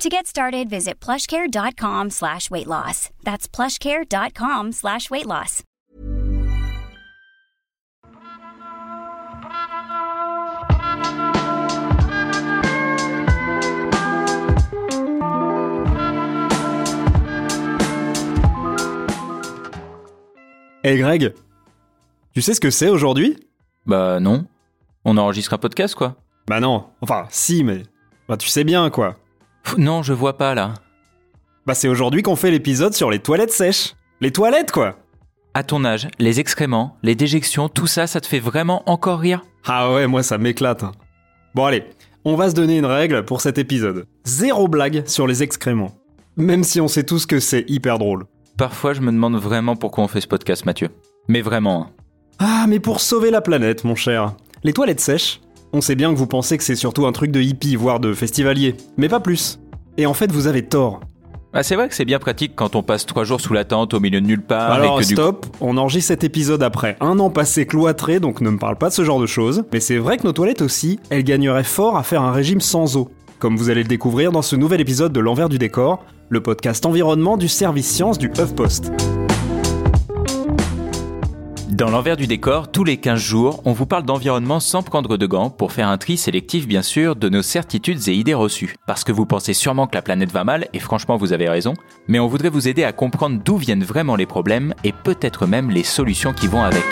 To get started, visit plushcare.com slash weight loss. That's plushcare.com slash weight loss. Hey Greg, tu sais ce que c'est aujourd'hui? Bah non. On enregistre un podcast quoi. Bah non, enfin si mais... Bah tu sais bien quoi. Non, je vois pas là. Bah c'est aujourd'hui qu'on fait l'épisode sur les toilettes sèches. Les toilettes quoi À ton âge, les excréments, les déjections, tout ça, ça te fait vraiment encore rire? Ah ouais, moi ça m'éclate. Bon allez, on va se donner une règle pour cet épisode. Zéro blague sur les excréments. Même si on sait tous que c'est hyper drôle. Parfois, je me demande vraiment pourquoi on fait ce podcast, Mathieu. Mais vraiment. hein. Ah mais pour sauver la planète mon cher. Les toilettes sèches, on sait bien que vous pensez que c'est surtout un truc de hippie, voire de festivalier. Mais pas plus. Et en fait vous avez tort. Ah, c'est vrai que c'est bien pratique quand on passe trois jours sous la tente au milieu de nulle part Alors et que du stop, on enregistre cet épisode après un an passé cloîtré, donc ne me parle pas de ce genre de choses. Mais c'est vrai que nos toilettes aussi, elles gagneraient fort à faire un régime sans eau. Comme vous allez le découvrir dans ce nouvel épisode de L'envers du décor, le podcast environnement du service science du HuffPost. Dans l'envers du décor, tous les 15 jours, on vous parle d'environnement sans prendre de gants pour faire un tri sélectif bien sûr de nos certitudes et idées reçues. Parce que vous pensez sûrement que la planète va mal, et franchement vous avez raison, mais on voudrait vous aider à comprendre d'où viennent vraiment les problèmes et peut-être même les solutions qui vont avec.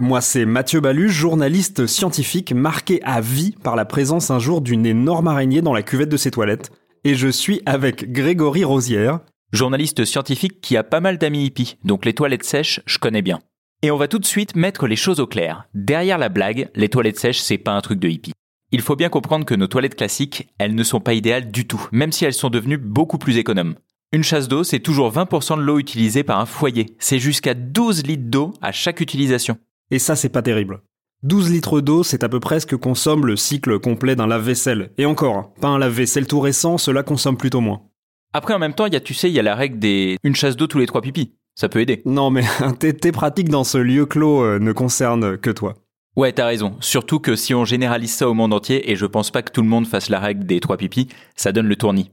Moi, c'est Mathieu Balu, journaliste scientifique marqué à vie par la présence un jour d'une énorme araignée dans la cuvette de ses toilettes. Et je suis avec Grégory Rosière. Journaliste scientifique qui a pas mal d'amis hippies, donc les toilettes sèches, je connais bien. Et on va tout de suite mettre les choses au clair. Derrière la blague, les toilettes sèches, c'est pas un truc de hippie. Il faut bien comprendre que nos toilettes classiques, elles ne sont pas idéales du tout, même si elles sont devenues beaucoup plus économes. Une chasse d'eau, c'est toujours 20% de l'eau utilisée par un foyer. C'est jusqu'à 12 litres d'eau à chaque utilisation. Et ça, c'est pas terrible. 12 litres d'eau, c'est à peu près ce que consomme le cycle complet d'un lave-vaisselle. Et encore, pas un lave-vaisselle tout récent, cela consomme plutôt moins. Après, en même temps, il y a, tu sais, il y a la règle des une chasse d'eau tous les trois pipis. Ça peut aider. Non mais tes, pratiques dans ce lieu clos euh, ne concernent que toi. Ouais, t'as raison. Surtout que si on généralise ça au monde entier, et je pense pas que tout le monde fasse la règle des trois pipis, ça donne le tournis.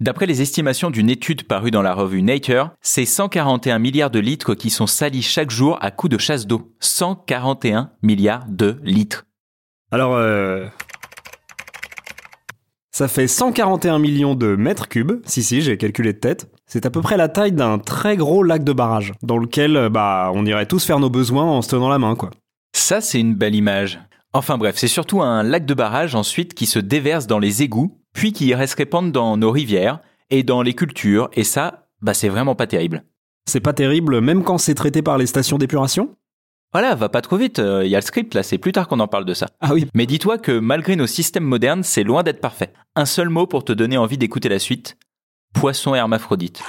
D'après les estimations d'une étude parue dans la revue Nature, c'est 141 milliards de litres qui sont salis chaque jour à coup de chasse d'eau. 141 milliards de litres. Alors, euh... Ça fait 141 millions de mètres cubes, si si, j'ai calculé de tête. C'est à peu près la taille d'un très gros lac de barrage, dans lequel, euh, bah, on irait tous faire nos besoins en se tenant la main, quoi. Ça, c'est une belle image. Enfin bref, c'est surtout un lac de barrage ensuite qui se déverse dans les égouts, puis qui irait se répandre dans nos rivières et dans les cultures, et ça, bah c'est vraiment pas terrible. C'est pas terrible, même quand c'est traité par les stations d'épuration? Voilà, va pas trop vite, il y a le script là, c'est plus tard qu'on en parle de ça. Ah oui. Mais dis-toi que malgré nos systèmes modernes, c'est loin d'être parfait. Un seul mot pour te donner envie d'écouter la suite. Poisson hermaphrodite.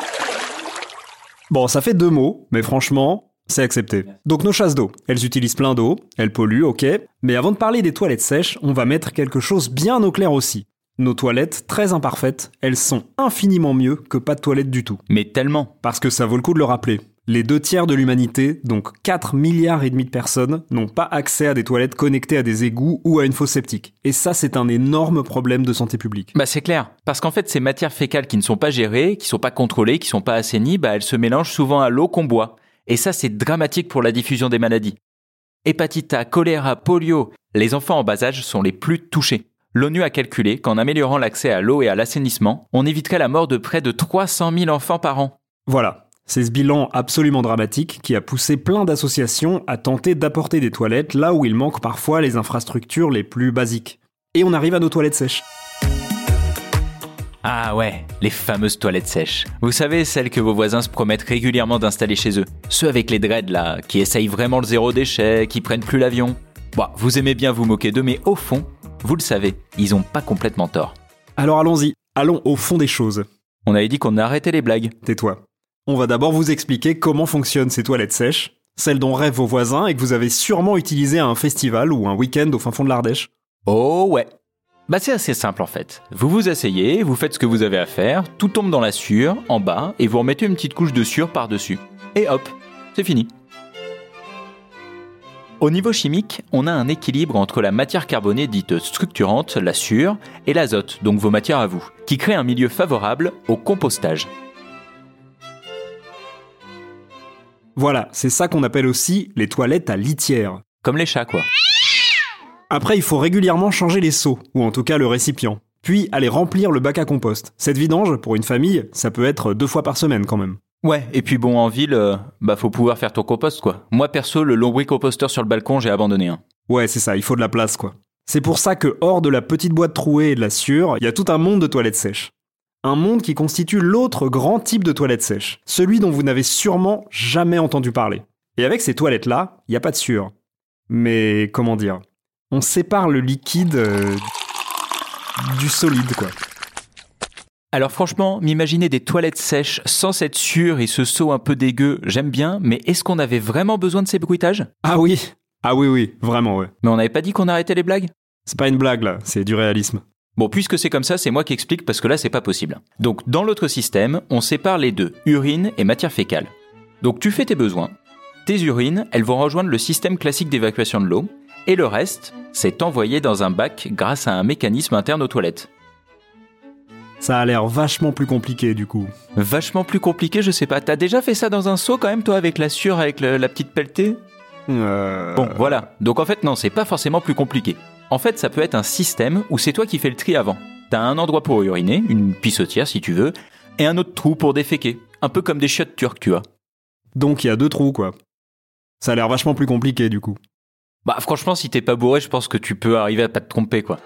Bon, ça fait deux mots, mais franchement, c'est accepté. Donc nos chasses d'eau, elles utilisent plein d'eau, elles polluent, ok, mais avant de parler des toilettes sèches, on va mettre quelque chose bien au clair aussi. Nos toilettes, très imparfaites, elles sont infiniment mieux que pas de toilettes du tout. Mais tellement. Parce que ça vaut le coup de le rappeler. Les deux tiers de l'humanité, donc 4 milliards et demi de personnes, n'ont pas accès à des toilettes connectées à des égouts ou à une fosse septique. Et ça, c'est un énorme problème de santé publique. Bah c'est clair, parce qu'en fait ces matières fécales qui ne sont pas gérées, qui sont pas contrôlées, qui sont pas assainies, bah elles se mélangent souvent à l'eau qu'on boit. Et ça c'est dramatique pour la diffusion des maladies. Hépatite A, choléra, polio, les enfants en bas âge sont les plus touchés. L'ONU a calculé qu'en améliorant l'accès à l'eau et à l'assainissement, on éviterait la mort de près de 300 000 enfants par an. Voilà. C'est ce bilan absolument dramatique qui a poussé plein d'associations à tenter d'apporter des toilettes là où il manque parfois les infrastructures les plus basiques. Et on arrive à nos toilettes sèches. Ah ouais, les fameuses toilettes sèches. Vous savez, celles que vos voisins se promettent régulièrement d'installer chez eux. Ceux avec les dreads là, qui essayent vraiment le zéro déchet, qui prennent plus l'avion. Bon, vous aimez bien vous moquer d'eux, mais au fond, vous le savez, ils ont pas complètement tort. Alors allons-y, allons au fond des choses. On avait dit qu'on arrêtait les blagues. Tais-toi. On va d'abord vous expliquer comment fonctionnent ces toilettes sèches, celles dont rêvent vos voisins et que vous avez sûrement utilisées à un festival ou un week-end au fin fond de l'Ardèche. Oh ouais. Bah c'est assez simple en fait. Vous vous asseyez, vous faites ce que vous avez à faire, tout tombe dans la sûre, en bas, et vous remettez une petite couche de sûre par-dessus. Et hop, c'est fini. Au niveau chimique, on a un équilibre entre la matière carbonée dite structurante, la sûre, et l'azote, donc vos matières à vous, qui crée un milieu favorable au compostage. Voilà, c'est ça qu'on appelle aussi les toilettes à litière. Comme les chats quoi. Après, il faut régulièrement changer les seaux, ou en tout cas le récipient. Puis aller remplir le bac à compost. Cette vidange, pour une famille, ça peut être deux fois par semaine quand même. Ouais, et puis bon, en ville, euh, bah faut pouvoir faire ton compost quoi. Moi perso, le lombricomposteur sur le balcon, j'ai abandonné un. Ouais, c'est ça, il faut de la place quoi. C'est pour ça que hors de la petite boîte trouée et de la sûre, il y a tout un monde de toilettes sèches. Un monde qui constitue l'autre grand type de toilettes sèches, celui dont vous n'avez sûrement jamais entendu parler. Et avec ces toilettes-là, il n'y a pas de sûre. Mais comment dire? On sépare le liquide euh, du solide quoi. Alors franchement, m'imaginer des toilettes sèches sans cette sûre et ce seau un peu dégueu, j'aime bien, mais est-ce qu'on avait vraiment besoin de ces bruitages? Ah oui Ah oui oui, vraiment ouais. Mais on n'avait pas dit qu'on arrêtait les blagues? C'est pas une blague là, c'est du réalisme. Bon, puisque c'est comme ça, c'est moi qui explique parce que là, c'est pas possible. Donc, dans l'autre système, on sépare les deux, urine et matière fécale. Donc, tu fais tes besoins. Tes urines, elles vont rejoindre le système classique d'évacuation de l'eau, et le reste, c'est envoyé dans un bac grâce à un mécanisme interne aux toilettes. Ça a l'air vachement plus compliqué du coup. Vachement plus compliqué, je sais pas. T'as déjà fait ça dans un seau quand même, toi, avec la sûre, avec le- la petite pelletée? Euh... Bon, voilà. Donc en fait, non, c'est pas forcément plus compliqué. En fait, ça peut être un système où c'est toi qui fais le tri avant. T'as un endroit pour uriner, une pissotière si tu veux, et un autre trou pour déféquer. Un peu comme des chiottes turques, tu vois. Donc il y a deux trous quoi. Ça a l'air vachement plus compliqué du coup. Bah franchement, si t'es pas bourré, je pense que tu peux arriver à pas te tromper, quoi.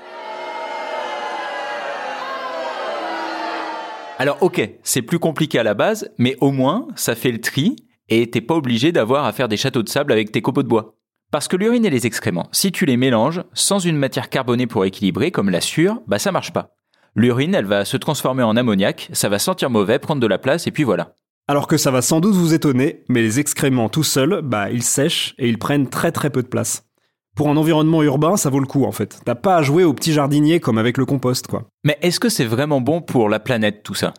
Alors ok, c'est plus compliqué à la base, mais au moins, ça fait le tri, et t'es pas obligé d'avoir à faire des châteaux de sable avec tes copeaux de bois. Parce que l'urine et les excréments, si tu les mélanges, sans une matière carbonée pour équilibrer, comme la sûre, bah ça marche pas. L'urine, elle va se transformer en ammoniac, ça va sentir mauvais, prendre de la place, et puis voilà. Alors que ça va sans doute vous étonner, mais les excréments tout seuls, bah ils sèchent et ils prennent très très peu de place. Pour un environnement urbain, ça vaut le coup en fait. T'as pas à jouer au petit jardinier comme avec le compost quoi. Mais est-ce que c'est vraiment bon pour la planète, tout ça?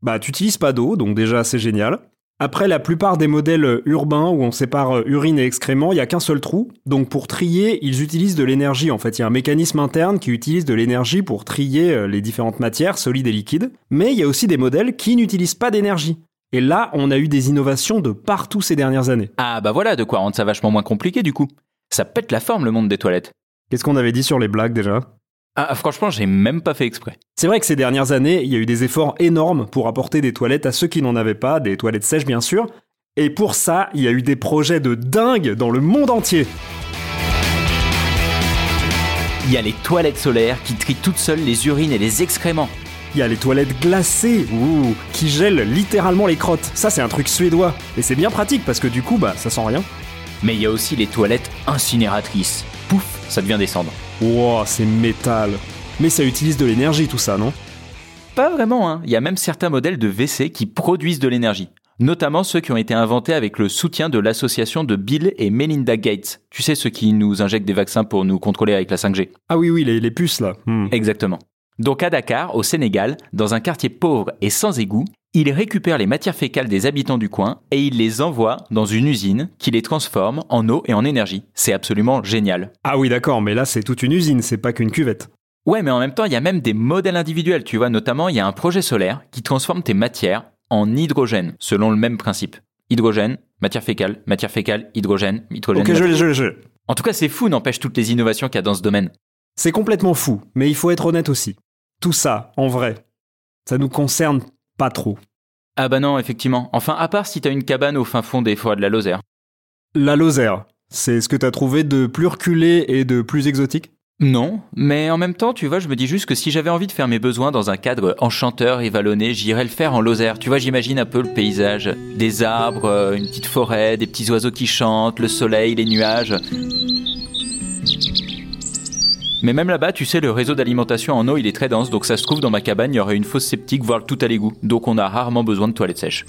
Bah t'utilises pas d'eau, donc déjà c'est génial. Après la plupart des modèles urbains où on sépare euh, urine et excréments, il y a qu'un seul trou. Donc pour trier, ils utilisent de l'énergie en fait. Il y a un mécanisme interne qui utilise de l'énergie pour trier euh, les différentes matières, solides et liquides. Mais il y a aussi des modèles qui n'utilisent pas d'énergie. Et là, on a eu des innovations de partout ces dernières années. Ah bah voilà, de quoi rendre ça vachement moins compliqué du coup. Ça pète la forme le monde des toilettes. Qu'est-ce qu'on avait dit sur les blagues déjà? Ah franchement, j'ai même pas fait exprès. C'est vrai que ces dernières années, il y a eu des efforts énormes pour apporter des toilettes à ceux qui n'en avaient pas, des toilettes sèches bien sûr. Et pour ça, il y a eu des projets de dingue dans le monde entier. Il y a les toilettes solaires qui trient toutes seules les urines et les excréments. Il y a les toilettes glacées, ouh, qui gèlent littéralement les crottes. Ça, c'est un truc suédois. Et c'est bien pratique parce que du coup, bah, ça sent rien. Mais il y a aussi les toilettes incinératrices. Pouf, ça devient des cendres. Wow, c'est métal. Mais ça utilise de l'énergie tout ça, non? Pas vraiment, hein. Il y a même certains modèles de WC qui produisent de l'énergie. Notamment ceux qui ont été inventés avec le soutien de l'association de Bill et Melinda Gates. Tu sais, ceux qui nous injectent des vaccins pour nous contrôler avec la 5G. Ah oui, oui, les, les puces là. Hmm. Exactement. Donc à Dakar, au Sénégal, dans un quartier pauvre et sans égout, ils récupèrent les matières fécales des habitants du coin et ils les envoient dans une usine qui les transforme en eau et en énergie. C'est absolument génial. Ah oui, d'accord, mais là, c'est toute une usine, c'est pas qu'une cuvette. Ouais, mais en même temps, il y a même des modèles individuels, tu vois, notamment il y a un projet solaire qui transforme tes matières en hydrogène, selon le même principe. Hydrogène, matière fécale, matière fécale, hydrogène, hydrogène. Ok. En tout cas, c'est fou, n'empêche toutes les innovations qu'il y a dans ce domaine. C'est complètement fou, mais il faut être honnête aussi. Tout ça, en vrai, ça nous concerne pas trop. Ah bah non, effectivement. Enfin, à part si t'as une cabane au fin fond des forêts de la Lozère. La Lozère, c'est ce que t'as trouvé de plus reculé et de plus exotique? Non, mais en même temps, tu vois, je me dis juste que si j'avais envie de faire mes besoins dans un cadre enchanteur et vallonné, j'irais le faire en Lozère. Tu vois, j'imagine un peu le paysage, des arbres, euh, une petite forêt, des petits oiseaux qui chantent, le soleil, les nuages. Mais même là-bas, tu sais, le réseau d'alimentation en eau, il est très dense, donc ça se trouve dans ma cabane, il y aurait une fosse septique, voire tout à l'égout. Donc on a rarement besoin de toilettes sèches.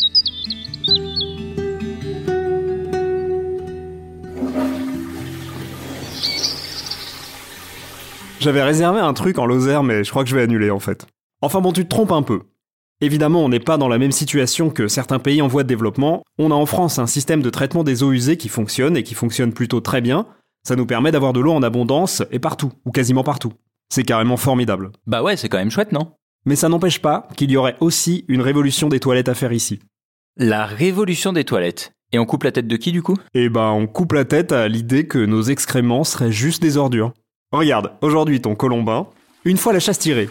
J'avais réservé un truc en Lozère, mais je crois que je vais annuler en fait. Enfin bon, tu te trompes un peu. Évidemment, on n'est pas dans la même situation que certains pays en voie de développement. On a en France un système de traitement des eaux usées qui fonctionne et qui fonctionne plutôt très bien. Ça nous permet d'avoir de l'eau en abondance et partout, ou quasiment partout. C'est carrément formidable. Bah ouais, c'est quand même chouette, non? Mais ça n'empêche pas qu'il y aurait aussi une révolution des toilettes à faire ici. La révolution des toilettes. Et on coupe la tête de qui du coup? Eh ben, on coupe la tête à l'idée que nos excréments seraient juste des ordures. Regarde, aujourd'hui ton colombin, une fois la chasse tirée,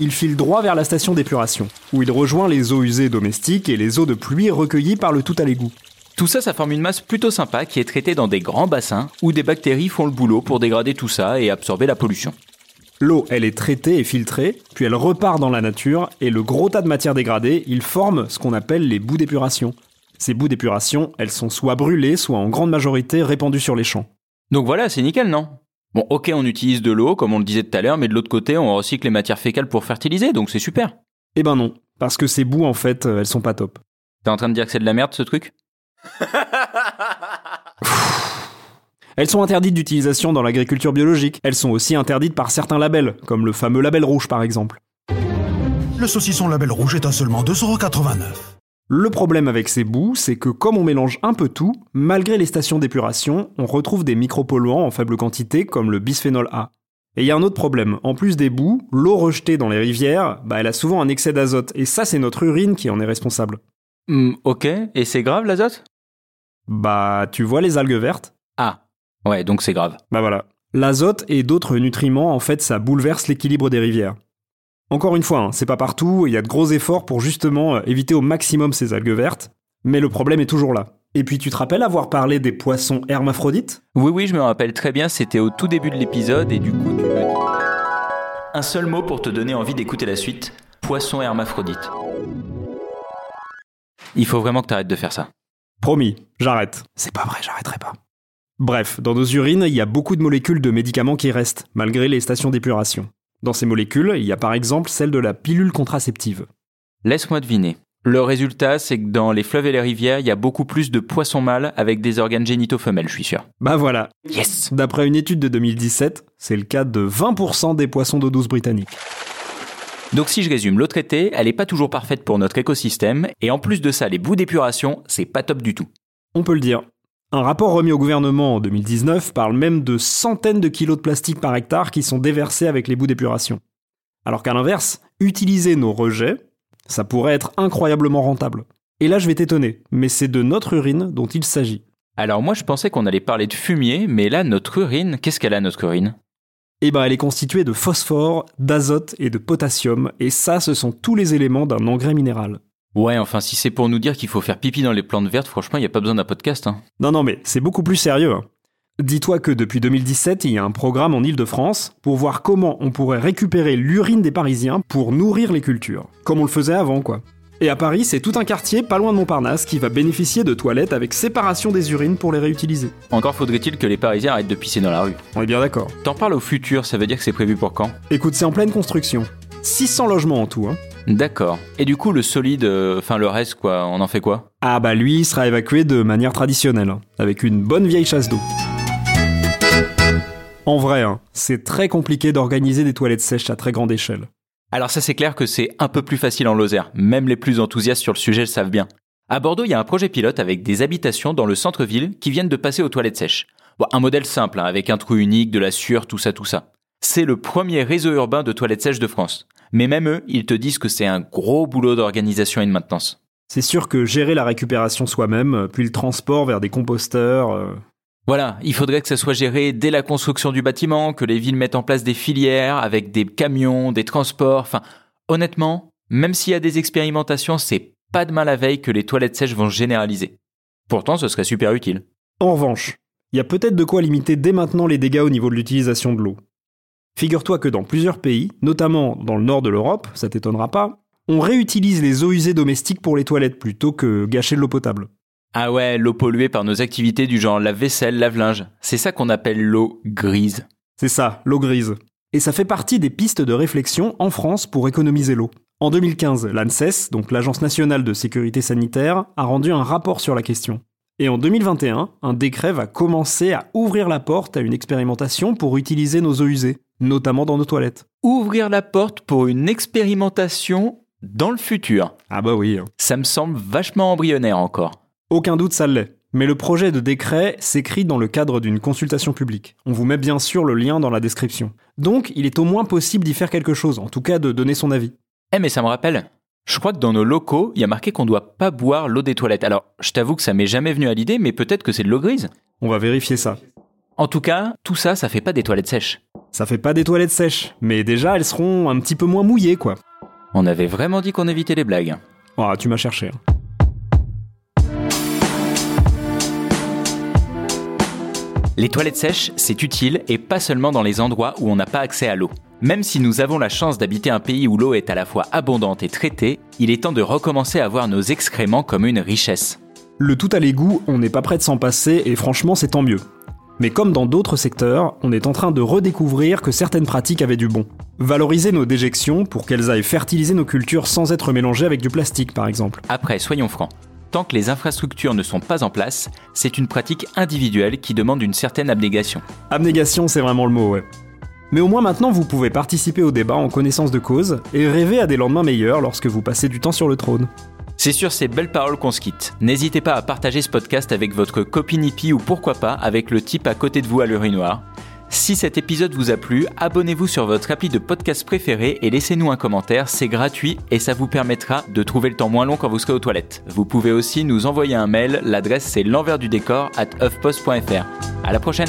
il file droit vers la station d'épuration, où il rejoint les eaux usées domestiques et les eaux de pluie recueillies par le tout à l'égout. Tout ça, ça forme une masse plutôt sympa qui est traitée dans des grands bassins où des bactéries font le boulot pour dégrader tout ça et absorber la pollution. L'eau, elle est traitée et filtrée, puis elle repart dans la nature, et le gros tas de matière dégradée, il forme ce qu'on appelle les bouts d'épuration. Ces bouts d'épuration, elles sont soit brûlées, soit en grande majorité répandues sur les champs. Donc voilà, c'est nickel, non? Bon, ok, on utilise de l'eau, comme on le disait tout à l'heure, mais de l'autre côté, on recycle les matières fécales pour fertiliser, donc c'est super. Eh ben non, parce que ces bouts, en fait, euh, elles sont pas top. T'es en train de dire que c'est de la merde ce truc? Elles sont interdites d'utilisation dans l'agriculture biologique. Elles sont aussi interdites par certains labels, comme le fameux label rouge par exemple. Le saucisson label rouge est à seulement 2,89€. Le problème avec ces bouts, c'est que comme on mélange un peu tout, malgré les stations d'épuration, on retrouve des micropolluants en faible quantité comme le bisphénol A. Et il y a un autre problème, en plus des bouts, l'eau rejetée dans les rivières, bah elle a souvent un excès d'azote, et ça c'est notre urine qui en est responsable. Hmm, Ok, et c'est grave l'azote? Bah tu vois les algues vertes Ah, ouais, donc c'est grave. Bah voilà. L'azote et d'autres nutriments, en fait, ça bouleverse l'équilibre des rivières. Encore une fois, hein, c'est pas partout, il y a de gros efforts pour justement euh, éviter au maximum ces algues vertes, mais le problème est toujours là. Et puis tu te rappelles avoir parlé des poissons hermaphrodites? Oui, oui, je me rappelle très bien, c'était au tout début de l'épisode et du coup tu me dis... Un seul mot pour te donner envie d'écouter la suite. Poisson hermaphrodite. Il faut vraiment que t'arrêtes de faire ça. Promis, j'arrête. C'est pas vrai, j'arrêterai pas. Bref, dans nos urines, il y a beaucoup de molécules de médicaments qui restent, malgré les stations d'épuration. Dans ces molécules, il y a par exemple celle de la pilule contraceptive. Laisse-moi deviner. Le résultat, c'est que dans les fleuves et les rivières, il y a beaucoup plus de poissons mâles avec des organes génitaux femelles, je suis sûr. Bah voilà. Yes D'après une étude de 2017, c'est le cas de 20% des poissons d'eau douce britanniques. Donc si je résume, l'eau traitée, elle est pas toujours parfaite pour notre écosystème, et en plus de ça, les bouts d'épuration, c'est pas top du tout. On peut le dire. Un rapport remis au gouvernement en 2019 parle même de centaines de kilos de plastique par hectare qui sont déversés avec les bouts d'épuration. Alors qu'à l'inverse, utiliser nos rejets, ça pourrait être incroyablement rentable. Et là je vais t'étonner, mais c'est de notre urine dont il s'agit. Alors moi je pensais qu'on allait parler de fumier, mais là notre urine, qu'est-ce qu'elle a notre urine? Eh ben elle est constituée de phosphore, d'azote et de potassium, et ça ce sont tous les éléments d'un engrais minéral. Ouais, enfin si c'est pour nous dire qu'il faut faire pipi dans les plantes vertes, franchement il n'y a pas besoin d'un podcast. Hein. Non, non, mais c'est beaucoup plus sérieux. hein. Dis-toi que depuis 2017, il y a un programme en Ile-de-France pour voir comment on pourrait récupérer l'urine des Parisiens pour nourrir les cultures. Comme on le faisait avant, quoi. Et à Paris, c'est tout un quartier pas loin de Montparnasse qui va bénéficier de toilettes avec séparation des urines pour les réutiliser. Encore faudrait-il que les Parisiens arrêtent de pisser dans la rue. On est bien d'accord. T'en parles au futur, ça veut dire que c'est prévu pour quand? Écoute, c'est en pleine construction. 600 logements en tout, hein. D'accord. Et du coup le solide, euh, enfin le reste quoi, on en fait quoi? Ah bah lui il sera évacué de manière traditionnelle, hein, avec une bonne vieille chasse d'eau. En vrai, hein, c'est très compliqué d'organiser des toilettes sèches à très grande échelle. Alors ça c'est clair que c'est un peu plus facile en Lozère, même les plus enthousiastes sur le sujet le savent bien. À Bordeaux, il y a un projet pilote avec des habitations dans le centre-ville qui viennent de passer aux toilettes sèches. Un modèle simple, hein, avec un trou unique, de la sueur, tout ça, tout ça. C'est le premier réseau urbain de toilettes sèches de France. Mais même eux, ils te disent que c'est un gros boulot d'organisation et de maintenance. C'est sûr que gérer la récupération soi-même, euh, puis le transport vers des composteurs... euh, Voilà, il faudrait que ça soit géré dès la construction du bâtiment, que les villes mettent en place des filières avec des camions, des transports, enfin, honnêtement, même s'il y a des expérimentations, c'est pas demain la veille que les toilettes sèches vont se généraliser. Pourtant, ce serait super utile. En revanche, il y a peut-être de quoi limiter dès maintenant les dégâts au niveau de l'utilisation de l'eau. Figure-toi que dans plusieurs pays, notamment dans le nord de l'Europe, ça t'étonnera pas, on réutilise les eaux usées domestiques pour les toilettes plutôt que gâcher de l'eau potable. Ah ouais, l'eau polluée par nos activités du genre lave-vaisselle, lave-linge. C'est ça qu'on appelle l'eau grise. C'est ça, l'eau grise. Et ça fait partie des pistes de réflexion en France pour économiser l'eau. En 2015, l'ANSES, donc l'Agence nationale de sécurité sanitaire, a rendu un rapport sur la question. Et en 2021, un décret va commencer à ouvrir la porte à une expérimentation pour utiliser nos eaux usées, notamment dans nos toilettes. Ouvrir la porte pour une expérimentation dans le futur. Ah bah oui. Ça me semble vachement embryonnaire encore. Aucun doute, ça l'est. Mais le projet de décret s'écrit dans le cadre d'une consultation publique. On vous met bien sûr le lien dans la description. Donc, il est au moins possible d'y faire quelque chose, en tout cas de donner son avis. Eh mais ça me rappelle, je crois que dans nos locaux, il y a marqué qu'on doit pas boire l'eau des toilettes. Alors, je t'avoue que ça m'est jamais venu à l'idée, mais peut-être que c'est de l'eau grise. On va vérifier ça. En tout cas, tout ça, ça fait pas des toilettes sèches. Ça fait pas des toilettes sèches, mais déjà elles seront un petit peu moins mouillées quoi. On avait vraiment dit qu'on évitait les blagues. Ah, tu m'as cherché. hein. Les toilettes sèches, c'est utile et pas seulement dans les endroits où on n'a pas accès à l'eau. Même si nous avons la chance d'habiter un pays où l'eau est à la fois abondante et traitée, il est temps de recommencer à voir nos excréments comme une richesse. Le tout à l'égout, on n'est pas prêt de s'en passer et franchement c'est tant mieux. Mais comme dans d'autres secteurs, on est en train de redécouvrir que certaines pratiques avaient du bon. Valoriser nos déjections pour qu'elles aillent fertiliser nos cultures sans être mélangées avec du plastique par exemple. Après, soyons francs. Tant que les infrastructures ne sont pas en place, c'est une pratique individuelle qui demande une certaine abnégation. Abnégation c'est vraiment le mot, ouais. Mais au moins maintenant vous pouvez participer au débat en connaissance de cause et rêver à des lendemains meilleurs lorsque vous passez du temps sur le trône. C'est sur ces belles paroles qu'on se quitte. N'hésitez pas à partager ce podcast avec votre copine hippie ou pourquoi pas avec le type à côté de vous à l'urinoir. Si cet épisode vous a plu, abonnez-vous sur votre appli de podcast préféré et laissez-nous un commentaire, c'est gratuit et ça vous permettra de trouver le temps moins long quand vous serez aux toilettes. Vous pouvez aussi nous envoyer un mail, l'adresse c'est l'envers du décor at huffpost.fr. À la prochaine!